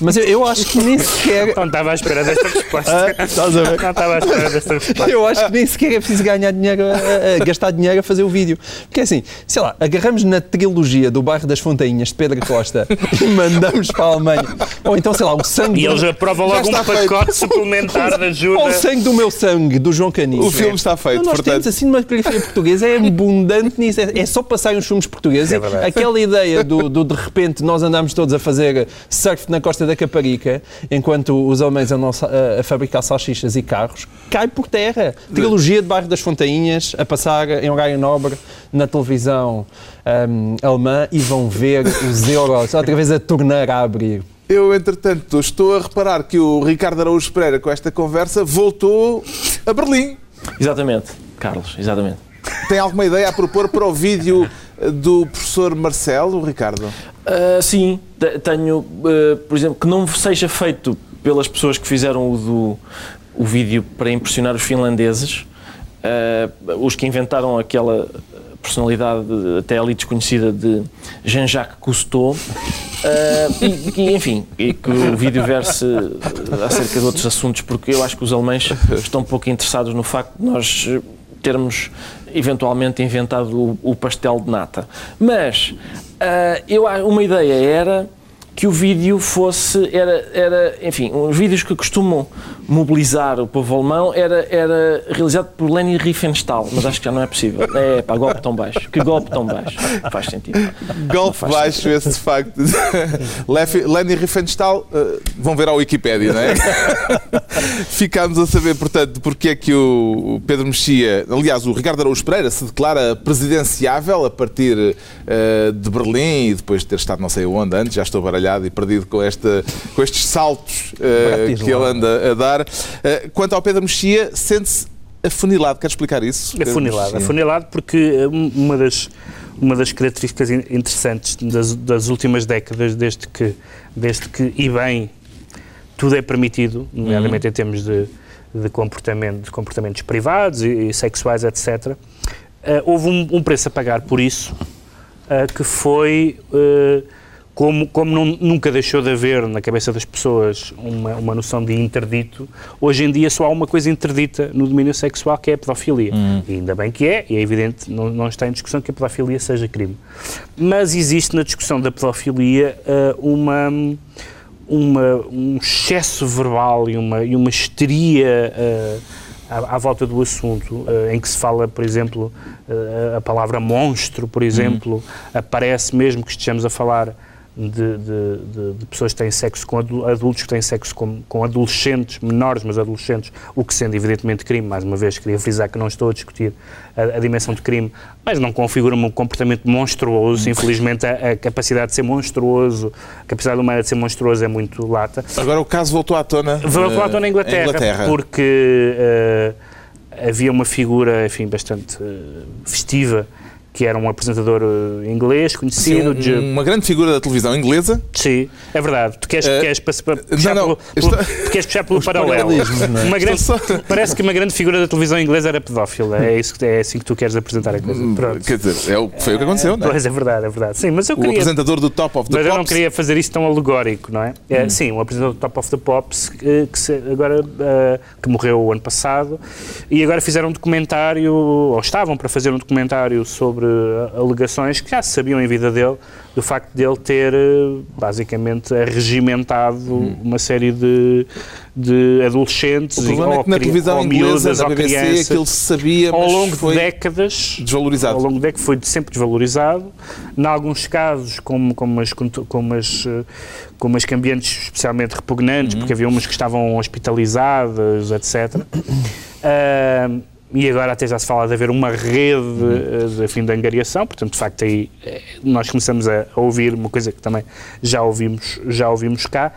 Mas eu, eu acho que nem sequer. Não estava à espera desta resposta. Ah, estás a ver? Não estava à espera desta resposta. Eu acho que nem sequer é preciso ganhar dinheiro, a, a- a gastar dinheiro a fazer o vídeo. Porque assim, sei lá, agarramos na trilogia do bairro das Fontainhas de Pedro Costa e mandamos para a Alemanha. Ou então, sei lá, o sangue. E do- eles aprovam logo um está feito. pacote suplementar de ajuda. Ou o sangue do meu sangue, do João Caniço. O filme está feito, Então, nós portanto. temos a cinematografia portuguesa, é abundante nisso. É, é só passarem os filmes portugueses. É verdade. Aquela ideia do, do de repente nós andamos todos a fazer surf na costa da Caparica, enquanto os alemães andam a, a fabricar salsichas e carros, cai por terra. Trilogia de Bairro das Fontainhas, a passar em horário nobre na televisão hum, alemã e vão ver os euros outra vez a tornar a abrir. Eu, entretanto, estou a reparar que o Ricardo Araújo Pereira, com esta conversa, voltou a Berlim. Exatamente, Carlos, exatamente. Tem alguma ideia a propor para o vídeo do professor Marcelo, Ricardo? Ah, sim, te- tenho, ah, por exemplo, que não seja feito pelas pessoas que fizeram o, do, o vídeo para impressionar os finlandeses, ah, os que inventaram aquela personalidade até ali desconhecida de Jean-Jacques Cousteau, e, e, enfim, e que o vídeo verse acerca de outros assuntos, porque eu acho que os alemães estão pouco interessados no facto de nós termos eventualmente inventado o, o pastel de nata. Mas ah, eu, uma ideia era que o vídeo fosse, era, era, enfim, os vídeos que costumam mobilizar o povo alemão era, era realizado por Leni Riefenstahl, mas acho que já não é possível. É, pá, golpe tão baixo. Que golpe tão baixo. Faz sentido. Golpe faz baixo, sentido. esse de facto. Leni Riefenstahl, uh, vão ver à Wikipédia, não é? Ficámos a saber, portanto, porque é que o Pedro Mexia, aliás, o Ricardo Araújo Pereira, se declara presidenciável a partir uh, de Berlim e depois de ter estado não sei onde antes, já estou baralhado e perdido com, esta, com estes saltos uh, que ele anda a dar. Uh, quanto ao Pedro Mexia, sente-se afunilado. Quer explicar isso? Pedro Afunilado, Mexia? afunilado porque eh, um- uma das, uma das características in- interessantes das, das últimas décadas, desde que, desde que, e bem, tudo é permitido, nomeadamente em termos de, de, comportamento, de comportamentos privados e, e sexuais, etc., eh, houve um, um preço a pagar por isso, eh, que foi, eh, como, como não- nunca deixou de haver na cabeça das pessoas uma, uma noção de interdito, hoje em dia só há uma coisa interdita no domínio sexual, que é a pedofilia. E ainda bem que é, e é evidente, não, não está em discussão que a pedofilia seja crime. Mas existe na discussão da pedofilia eh, uma uma, um excesso verbal e uma, e uma histeria eh, à, à volta do assunto, eh, em que se fala, por exemplo, a palavra monstro, por exemplo, aparece mesmo que estejamos a falar de, de- de- pessoas que têm sexo com adu- adultos, que têm sexo com, com adolescentes, menores, mas adolescentes, o que sendo evidentemente crime, mais uma vez queria frisar que não estou a discutir a, a dimensão de crime, mas não configura um comportamento monstruoso, infelizmente a, a capacidade de ser monstruoso, a capacidade humana de ser monstruoso é muito lata. Agora o caso voltou à tona. Voltou à eh, tona em Inglaterra, Inglaterra. porque eh, havia uma figura, enfim, bastante eh, festiva, que era um apresentador eh, inglês, Sim, conhecido, um- de- uma grande figura da televisão inglesa. Sim, é verdade. Tu queres, Eh, queres, pa- pa- puxar, não, não, pelo, pelo- tu queres puxar pelo paralelo. é? Uma grande, Estou só- Parece que uma grande figura da televisão inglesa era pedófila. É, isso, que- é assim que tu queres apresentar a coisa. Pronto. Quer dizer, é o, foi o que aconteceu, não é? Pois é verdade, é verdade. Sim, mas eu O queria. apresentador do Top of the Mas eu não Pops. queria fazer isso tão alegórico, não é? É, Sim, um apresentador do Top of the Pops que, que se- agora eh, que morreu o ano passado e agora fizeram um documentário, ou estavam para fazer um documentário sobre alegações que já se sabiam em vida dele, do facto dele ter eh, basicamente arregimentado uma série de, de adolescentes O problema ou é que na televisão inglesa, BBC, crianças, aquilo se sabia, ao longo de décadas desvalorizado. ao longo de décadas foi sempre desvalorizado. Em alguns casos, como, como, as, como, as, eh, como as cambiantes especialmente repugnantes, Uhum. porque havia umas que estavam hospitalizadas, etc. Ah, e agora até já se fala de haver uma rede eh, de fim de angariação, portanto, de facto, aí eh, nós começamos a, a ouvir uma coisa que também já ouvimos, já ouvimos cá.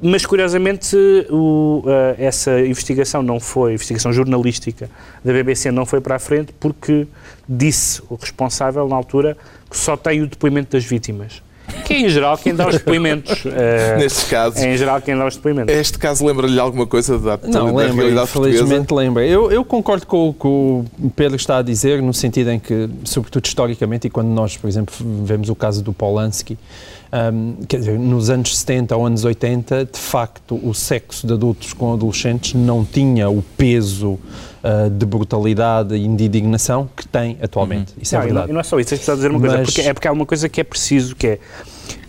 Mas, curiosamente, o, eh, essa investigação não foi, investigação jornalística da BBC não foi para a frente porque disse o responsável, na altura, que só tem o depoimento das vítimas. Que é, em geral, quem dá os depoimentos. eh, Nestes casos. é, em geral, quem dá os depoimentos. Este caso lembra-lhe alguma coisa da, Não, da lembra, realidade portuguesa? infelizmente lembra. Eu, eu concordo com o que o Pedro está a dizer, no sentido em que, sobretudo historicamente, e quando nós, por exemplo, vemos o caso do Polanski, hum, quer dizer, nos anos 70 ou anos 80, de facto, o sexo de adultos com adolescentes não tinha o peso ah, de brutalidade e de indignação que tem atualmente. Isso é Não, não- verdade. E não é só isso, é preciso dizer uma coisa, Mas- porque, é porque há uma coisa que é preciso, que é,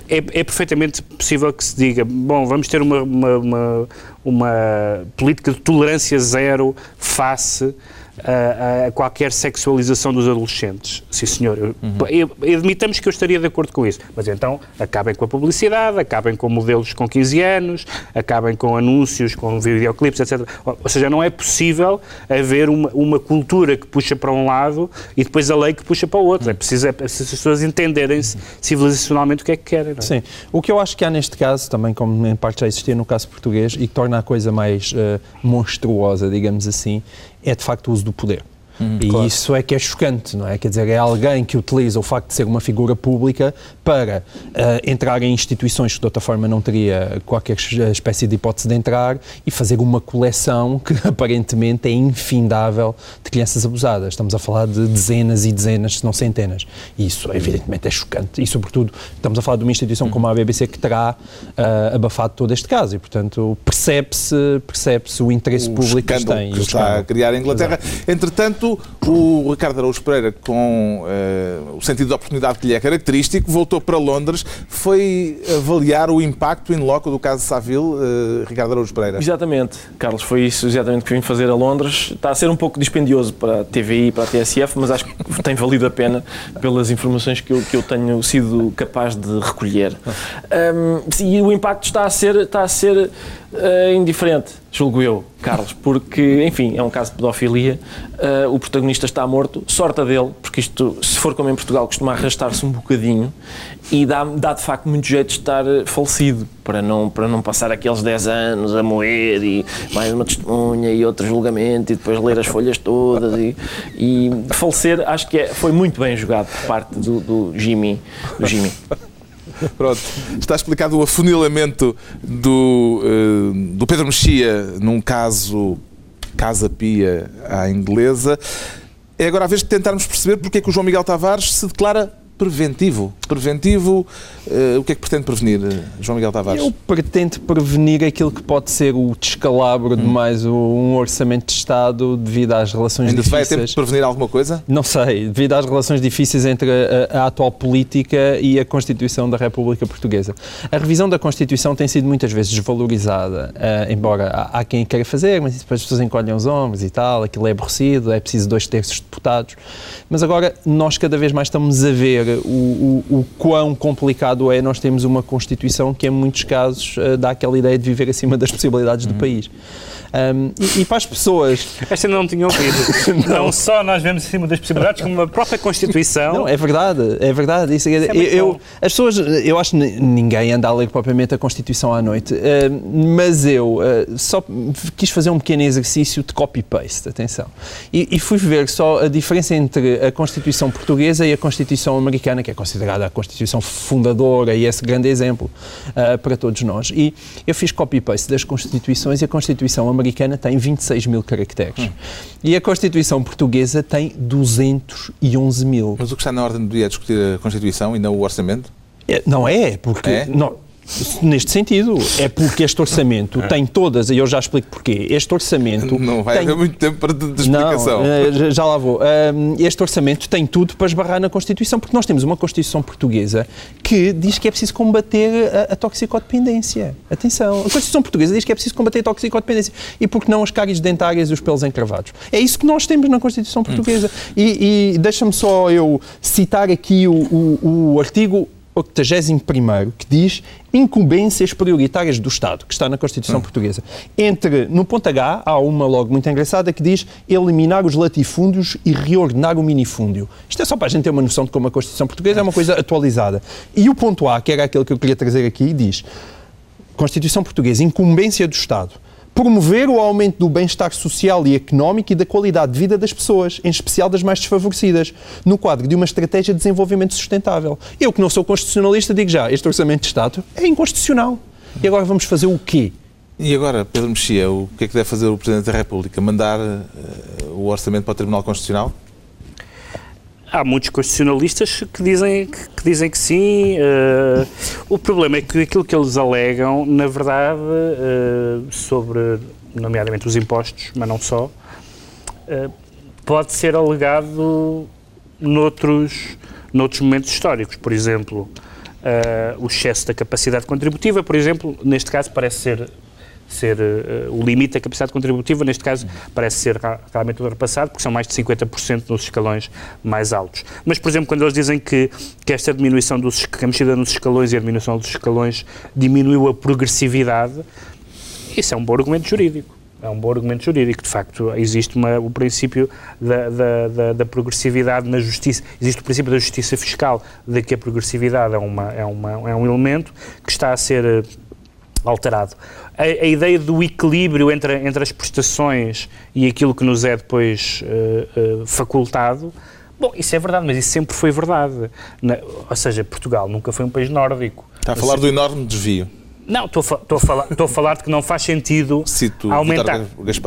é, é perfeitamente possível que se diga, bom, vamos ter uma, uma, uma, uma política de tolerância zero face a, a qualquer sexualização dos adolescentes. Sim, senhor. Eu- eu- Admitamos que eu estaria de acordo com isso, mas então acabem com a publicidade, acabem com modelos com 15 anos, acabem com anúncios, com videoclipes, etc. Ou seja, não é possível haver uma, uma cultura que puxa para um lado e depois a lei que puxa para o outro. É preciso, é preciso as pessoas entenderem civilizacionalmente o que é que querem. É? Sim. O que eu acho que há neste caso, também como em parte já existia no caso português, e que torna a coisa mais eh, monstruosa, digamos assim, é de facto o uso do poder. E isso é que é chocante, não é? Quer dizer, é alguém que utiliza o facto de ser uma figura pública para eh, entrar em instituições que de outra forma não teria qualquer espécie de hipótese de entrar e fazer uma coleção que aparentemente é infindável de crianças abusadas. Estamos a falar de dezenas e dezenas, se não centenas. E isso, evidentemente, é chocante. E, sobretudo, estamos a falar de uma instituição como a BBC que terá ah, abafado todo este caso. E, portanto, percebe-se percebe o interesse o público que tem. que está a criar a Inglaterra. Entretanto, O Ricardo Araújo Pereira, com uh, o sentido de oportunidade que lhe é característico, voltou para Londres, foi avaliar o impacto in loco do caso Saville, uh, Ricardo Araújo Pereira. Exatamente, Carlos, foi isso exatamente que vim fazer a Londres. Está a ser um pouco dispendioso para a TVI e para a TSF, mas acho que tem valido a pena pelas informações que eu, que eu tenho sido capaz de recolher. Um, e o impacto está a ser, está a ser uh, indiferente, julgo eu, Carlos, porque, enfim, é um caso de pedofilia, uh, o protagonista está morto, sorte dele, porque isto, se for como em Portugal, costuma arrastar-se um bocadinho e dá, dá de facto muito jeito de estar falecido, para não, para não passar aqueles 10 anos a moer e mais uma testemunha e outro julgamento e depois ler as folhas todas e, e falecer, acho que é, foi muito bem jogado por parte do, do Jimmy. Do Jimmy. Pronto, está explicado o afunilamento do, uh, do Pedro Mexia num caso Casa Pia à inglesa. É agora a vez de tentarmos perceber porque é que o João Miguel Tavares se declara preventivo. Preventivo, uh, o que é que pretende prevenir, eh, João Miguel Tavares? Eu pretendo prevenir aquilo que pode ser o descalabro hum. de mais um orçamento de Estado devido às relações Ainda difíceis. vai ter de prevenir alguma coisa? Não sei, devido às relações difíceis entre a, a, atual política e a Constituição da República Portuguesa. A revisão da Constituição tem sido muitas vezes desvalorizada, uh, embora há, há, quem queira fazer, mas depois as pessoas encolhem os ombros e tal, aquilo é aborrecido, é preciso dois terços de deputados. Mas agora nós cada vez mais estamos a ver o, o, o, quão complicado é nós temos uma Constituição que, em muitos casos, uh, dá aquela ideia de viver acima das possibilidades uhum. do país. Um, e, e, para as pessoas. Esta ainda não tinha ouvido. não. não. só nós vemos acima das possibilidades, como a própria Constituição. Não, é verdade, é verdade. Isso, é, Isso é eu, eu as pessoas, eu acho que ninguém anda a ler propriamente a Constituição à noite, uh, mas eu uh, só quis fazer um pequeno exercício de copy-paste, atenção. E, e fui ver só a diferença entre a Constituição portuguesa e a Constituição americana, que é considerada a Constituição fundadora e esse grande exemplo uh, para todos nós. E eu fiz copy-paste das Constituições e a Constituição americana americana tem 26 mil caracteres. Hum. E a Constituição portuguesa tem 211 mil. Mas o que está na ordem do dia é discutir a Constituição e não o orçamento? É, não é, porque. É? Não, Neste sentido, é porque este orçamento é. tem todas, e eu já explico porquê. Este orçamento. Não vai tem... haver muito tempo para de, de explicação. Não, eh, já lá vou. Este orçamento tem tudo para esbarrar na Constituição, porque nós temos uma Constituição portuguesa que diz que é preciso combater a, a toxicodependência. Atenção, a Constituição portuguesa diz que é preciso combater a toxicodependência. E por que não as cáries dentárias e os pelos encravados? É isso que nós temos na Constituição portuguesa. Hum. E, e deixa-me só eu citar aqui o, o, o artigo 81 que diz incumbências prioritárias do Estado, que está na Constituição hum. Portuguesa. Entre, no ponto H, há uma logo muito engraçada que diz eliminar os latifúndios e reordenar o minifúndio. Isto é só para a gente ter uma noção de como a Constituição Portuguesa é uma coisa atualizada. E o ponto A, que era aquele que eu queria trazer aqui, diz Constituição Portuguesa, incumbência do Estado promover o aumento do bem-estar social e económico e da qualidade de vida das pessoas, em especial das mais desfavorecidas, no quadro de uma estratégia de desenvolvimento sustentável. Eu, que não sou constitucionalista, digo já, este Orçamento de Estado é inconstitucional. E agora vamos fazer o quê? E agora, Pedro Mexia, o que é que deve fazer o Presidente da República? Mandar uh, o orçamento para o Tribunal Constitucional? Há muitos constitucionalistas que dizem que, que dizem que sim. Uh, o problema é que aquilo que eles alegam, na verdade, uh, sobre, nomeadamente, os impostos, mas não só, uh, pode ser alegado noutros, noutros momentos históricos. Por exemplo, o excesso da capacidade contributiva, por exemplo, neste caso parece ser ser uh, o limite da capacidade contributiva, neste caso parece ser realmente ultrapassado, porque são mais de 50% nos escalões mais altos. Mas, por exemplo, quando eles dizem que, que esta diminuição dos, que a mexida nos escalões e a diminuição dos escalões diminuiu a progressividade, isso é um bom argumento jurídico. É um bom argumento jurídico. De facto, existe uma, o princípio da, da, da, da, progressividade na justiça, existe o princípio da justiça fiscal, de que a progressividade é, uma, é, uma, é um elemento que está a ser eh, alterado. A, a, ideia do equilíbrio entre, entre as prestações e aquilo que nos é depois uh, uh, facultado, bom, isso é verdade, mas isso sempre foi verdade. Na, ou seja, Portugal nunca foi um país nórdico. Está a falar do enorme desvio. Não, estou a, a, falar, a falar de que não faz sentido Cito aumentar,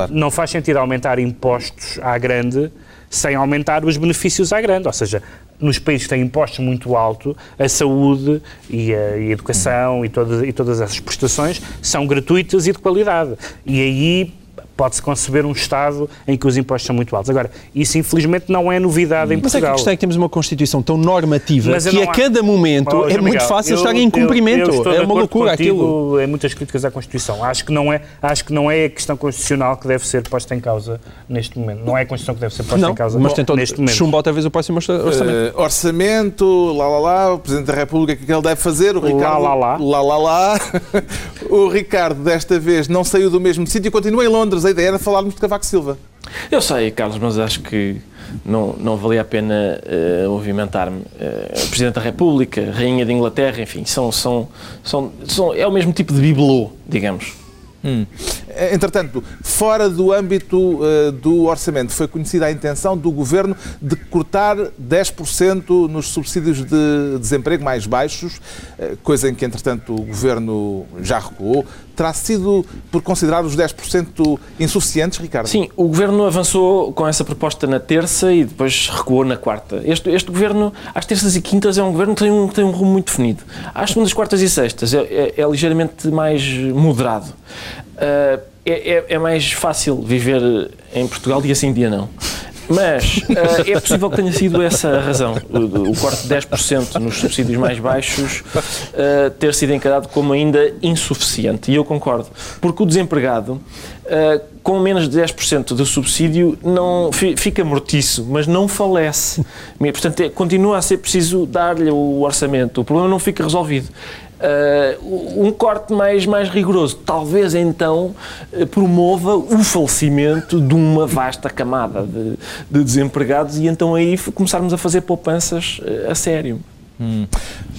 não faz sentido aumentar impostos à grande sem aumentar os benefícios à grande. Ou seja, nos países que têm impostos muito altos, a saúde e a, educação e todas, e todas essas prestações são gratuitas e de qualidade. E aí pode-se conceber um Estado em que os impostos são muito altos. Agora, isso infelizmente não é novidade em Mas é que a Portugal. questão é que temos uma Constituição tão normativa Mas eu que a há- cada momento Oh, é João muito Miguel, fácil eu- estar em eu- cumprimento. eu estou de é uma loucura aquilo. Em muitas críticas à Constituição. Acho que, não é, acho que não é a questão constitucional que deve ser posta em causa neste momento. Não é a Constituição que deve ser posta Não, em causa mas tentou neste momento. chumbar outra vez o próximo orçamento. Eh, orçamento, lá lá lá, o Presidente da República, o que é que ele deve fazer? O Lá, Ricardo, lá, lá. lá, lá, lá. o Ricardo, desta vez, não saiu do mesmo sítio e continua em Londres. A ideia era falarmos de Cavaco Silva. Eu sei, Carlos, mas acho que não, não valia a pena eh, movimentar-me. Eh, Presidente da República, Rainha de Inglaterra, enfim, são, são, são, são, é o mesmo tipo de bibelô, digamos. Eh, Entretanto, fora do âmbito eh, do orçamento, foi conhecida a intenção do Governo de cortar 10% nos subsídios de desemprego mais baixos, eh, coisa em que, entretanto, o Governo já recuou. Terá sido por considerar os 10% insuficientes, Ricardo? Sim, o Governo avançou com essa proposta na terça e depois recuou na quarta. Este, este Governo, às terças e quintas, é um Governo que tem um, tem um rumo muito definido. Às segundas, quartas e sextas é, é- é ligeiramente mais moderado. Ah, é, é- é mais fácil viver em Portugal dia sim, dia não. Mas ah, é possível que tenha sido essa a razão. O, o corte de 10% nos subsídios mais baixos ah, ter sido encarado como ainda insuficiente. E eu concordo. Porque o desempregado, ah, com menos de 10% de subsídio, não, fi- fica mortiço, mas não falece. Portanto, é- continua a ser preciso dar-lhe o orçamento. O problema não fica resolvido. Uh, um corte mais, mais rigoroso talvez então eh, promova o falecimento de uma vasta camada de, de desempregados e então aí começarmos a fazer poupanças eh, a sério.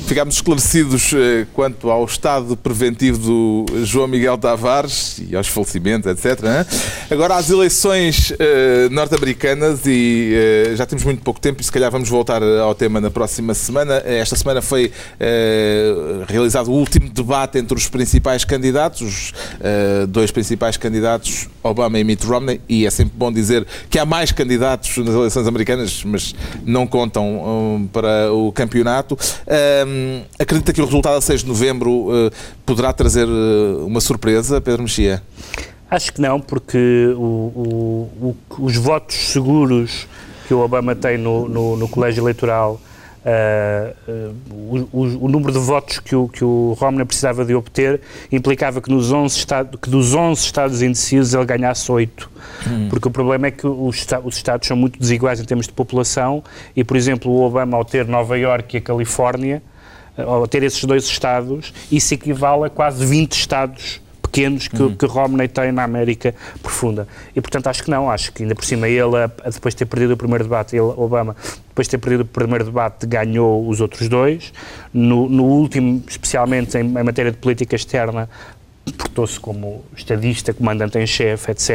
Ficámos esclarecidos eh, quanto ao estado preventivo do João Miguel Tavares e aos falecimentos, etc. Agora às eleições eh, norte-americanas e eh, já temos muito pouco tempo e se calhar vamos voltar eh, ao tema na próxima semana. Esta semana foi eh, realizado o último debate entre os principais candidatos, os eh, dois principais candidatos, Obama e Mitt Romney, e é sempre bom dizer que há mais candidatos nas eleições americanas, mas não contam hum, para o campeonato. Hum, acredita que o resultado a 6 de novembro eh, poderá trazer eh, uma surpresa, Pedro Mexia? Acho que não, porque o- o- o- os votos seguros que o Obama tem no, no- no colégio eleitoral, ah, o, o- o número de votos que o, que o Romney precisava de obter implicava que, nos 11 estados, que dos 11 estados indecisos ele ganhasse 8. Porque o problema é que os, os estados são muito desiguais em termos de população e, por exemplo, o Obama, ao ter Nova Iorque e a Califórnia, ao ter esses dois estados, isso equivale a quase 20 estados pequenos que, que Romney tem na América profunda. E, portanto, acho que não. Acho que, ainda por cima, ele, depois de ter perdido o primeiro debate, ele, Obama, depois de ter perdido o primeiro debate, ganhou os outros dois. No, no último, especialmente em, em matéria de política externa, portou-se como estadista, comandante em chefe, etc.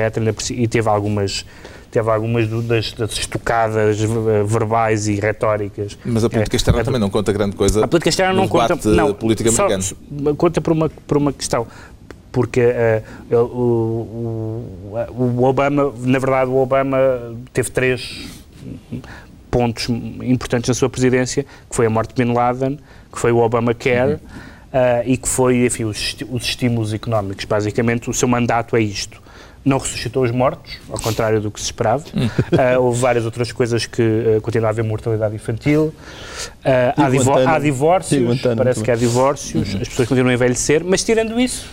E teve algumas... Teve algumas das, das estocadas verbais e retóricas. Mas a política externa É, também não conta grande coisa. a política externa não conta. Não, político só- americano. só- conta por uma, por uma questão. Porque ele- o, o- o Obama, na verdade, o Obama teve três pontos importantes na sua presidência, que foi a morte de Bin Laden, que foi o Obamacare Uhum. eh, e que foi, enfim, os, os estímulos económicos. Basicamente, o seu mandato é isto. Não ressuscitou os mortos, ao contrário do que se esperava. Eh, houve várias outras coisas que eh, continua a haver mortalidade infantil. Eh, há, há divórcios, parece que há divórcios, as pessoas continuam a envelhecer, mas tirando isso,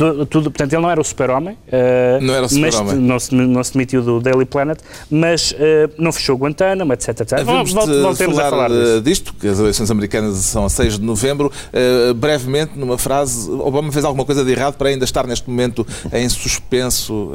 tu- tudo, portanto, ele não era o super-homem, eh, Não era o mas super-homem. não se, não se demitiu do Daily Planet, mas eh, não fechou Guantánamo, etc. etc. Havemos Vol- de voltemos falar, a falar disso. disto, que as eleições americanas são a 6 de novembro. Eh, brevemente, numa frase, Obama fez alguma coisa de errado para ainda estar neste momento em suspenso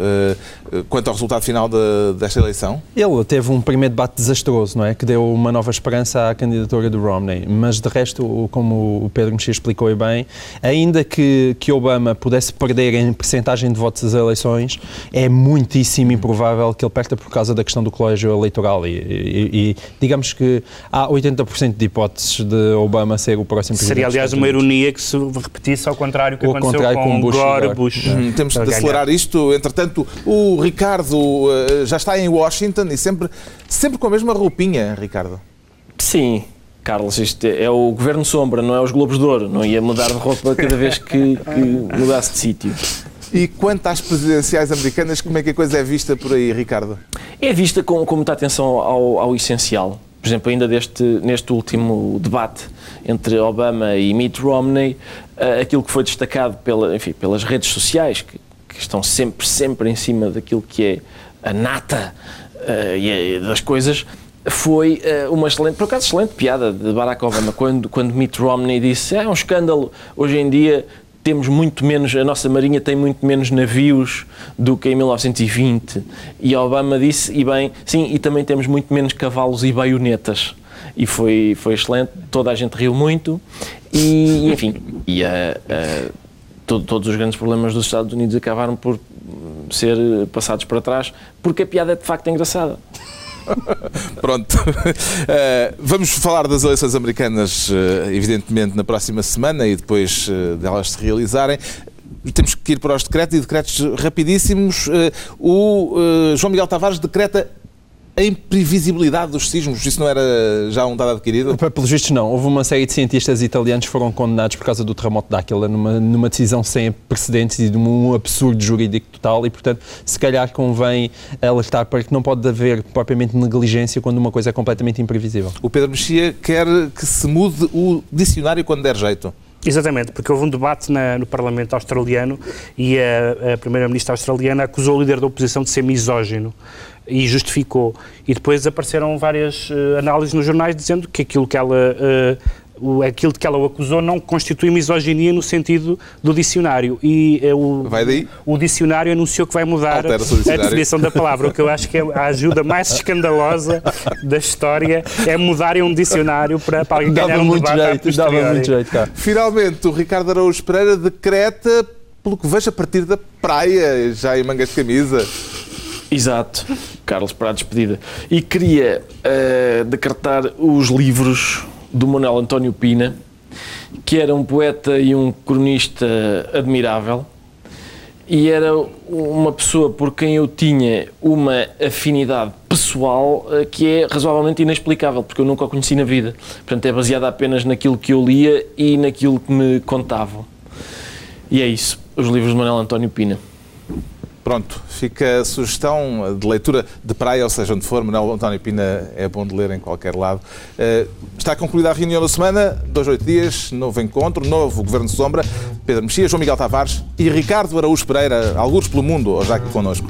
quanto ao resultado final da- desta eleição? Ele teve um primeiro debate desastroso, não é? Que deu uma nova esperança à candidatura do Romney. Mas de resto, como o Pedro Mexia explicou bem, ainda que, que Obama pudesse perder em percentagem de votos das eleições, é muitíssimo improvável que ele perca por causa da questão do colégio eleitoral. E, e- e digamos que há 80% de hipóteses de Obama ser o próximo presidente. Seria, aliás, uma ironia que se repetisse ao contrário que Ao aconteceu contrário com, com Bush Gore. Bush. Hum, Temos de acelerar isto. Entretanto, o Ricardo eh, já está em Washington e sempre, sempre com a mesma roupinha, Ricardo. Sim, Carlos, isto é o Governo Sombra, não é os Globos de Ouro. Não ia mudar de roupa cada vez que, que mudasse de sítio. E quanto às presidenciais americanas, como é que a coisa é vista por aí, Ricardo? É vista com, com muita atenção ao, ao essencial. Por exemplo, ainda deste, neste último debate entre Obama e Mitt Romney, uh, aquilo que foi destacado pela, enfim, pelas redes sociais, que, que, estão sempre, sempre em cima daquilo que é a nata uh, e, das coisas, foi uh, uma excelente, por acaso excelente piada de Barack Obama, quando, quando Mitt Romney disse é um escândalo, hoje em dia temos muito menos, a nossa marinha tem muito menos navios do que em 1920. E Obama disse, e bem, sim, e também temos muito menos cavalos e baionetas. E foi, foi excelente, toda a gente riu muito. E, enfim, e uh, todo, todos os grandes problemas dos Estados Unidos acabaram por ser passados para trás, porque a piada é de facto engraçada. Pronto. Uh, vamos falar das eleições americanas, uh, evidentemente, na próxima semana e depois uh, delas se realizarem. Temos que ir para os decretos e decretos rapidíssimos. o João Miguel Tavares decreta a imprevisibilidade dos sismos, isso não era já um dado adquirido? Pelos vistos, não. Houve uma série de cientistas italianos que foram condenados por causa do terremoto de Áquila, numa, numa decisão sem precedentes e de um absurdo jurídico total, e, portanto, se calhar convém alertar para que não pode haver propriamente negligência quando uma coisa é completamente imprevisível. O Pedro Mexia quer que se mude o dicionário quando der jeito. Exatamente, porque houve um debate na, no Parlamento australiano e a, a Primeira-Ministra australiana acusou o líder da oposição de ser misógino e justificou. E depois apareceram várias uh, análises nos jornais dizendo que aquilo que ela uh, o, aquilo de que ela o acusou não constitui misoginia no sentido do dicionário. E uh, o, o dicionário anunciou que vai mudar a definição da palavra. O que eu acho que é a ajuda mais escandalosa da história é mudarem um dicionário para, para alguém dava ganhar um muito debate jeito, dava muito jeito, cara. Finalmente, o Ricardo Araújo Pereira decreta, pelo que vejo, a partir da praia, já em mangas de camisa. Exato, Carlos, para a despedida. E queria uh, decretar os livros do Manuel António Pina, que era um poeta e um cronista admirável, e era uma pessoa por quem eu tinha uma afinidade pessoal uh, que é razoavelmente inexplicável, porque eu nunca o conheci na vida. Portanto, é baseada apenas naquilo que eu lia e naquilo que me contavam. E é isso, os livros de Manuel António Pina. Pronto, fica a sugestão de leitura de praia, ou seja, onde for, Manuel António Pina é bom de ler em qualquer lado. Uh, está concluída a reunião da semana, dois, oito dias, novo encontro, novo Governo de Sombra, Pedro Mexia, João Miguel Tavares e Ricardo Araújo Pereira, alguns pelo mundo, hoje aqui connosco.